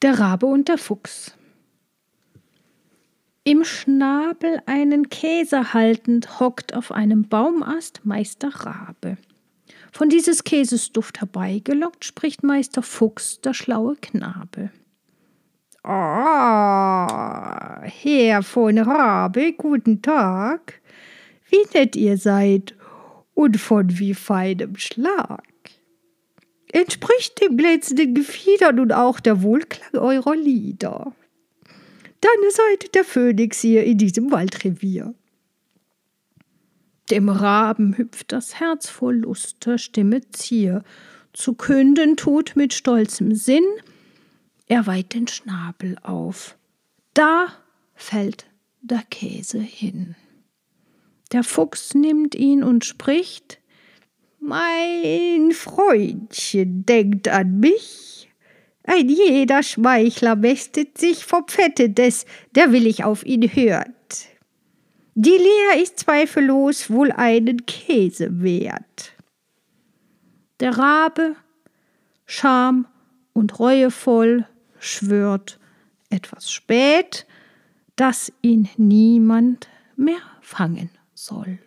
Der Rabe und der Fuchs. Im Schnabel einen Käse haltend, hockt auf einem Baumast Meister Rabe. Von dieses Käses Duft herbeigelockt, spricht Meister Fuchs, der schlaue Knabe. Ah, Herr von Rabe, guten Tag. Wie nett ihr seid und von wie feinem Schlag. Entspricht dem glänzenden Gefieder nun auch der Wohlklang eurer Lieder. Dann seid der Phönix hier in diesem Waldrevier. Dem Raben hüpft das Herz vor Lust, der Stimme zier, zu künden tut mit stolzem Sinn, er weiht den Schnabel auf. Da fällt der Käse hin. Der Fuchs nimmt ihn und spricht Mein Freundchen denkt an mich. Ein jeder Schmeichler mästet sich vom Fette des, der willig auf ihn hört. Die Leer ist zweifellos wohl einen Käse wert. Der Rabe, scham und reuevoll, schwört etwas spät, dass ihn niemand mehr fangen soll.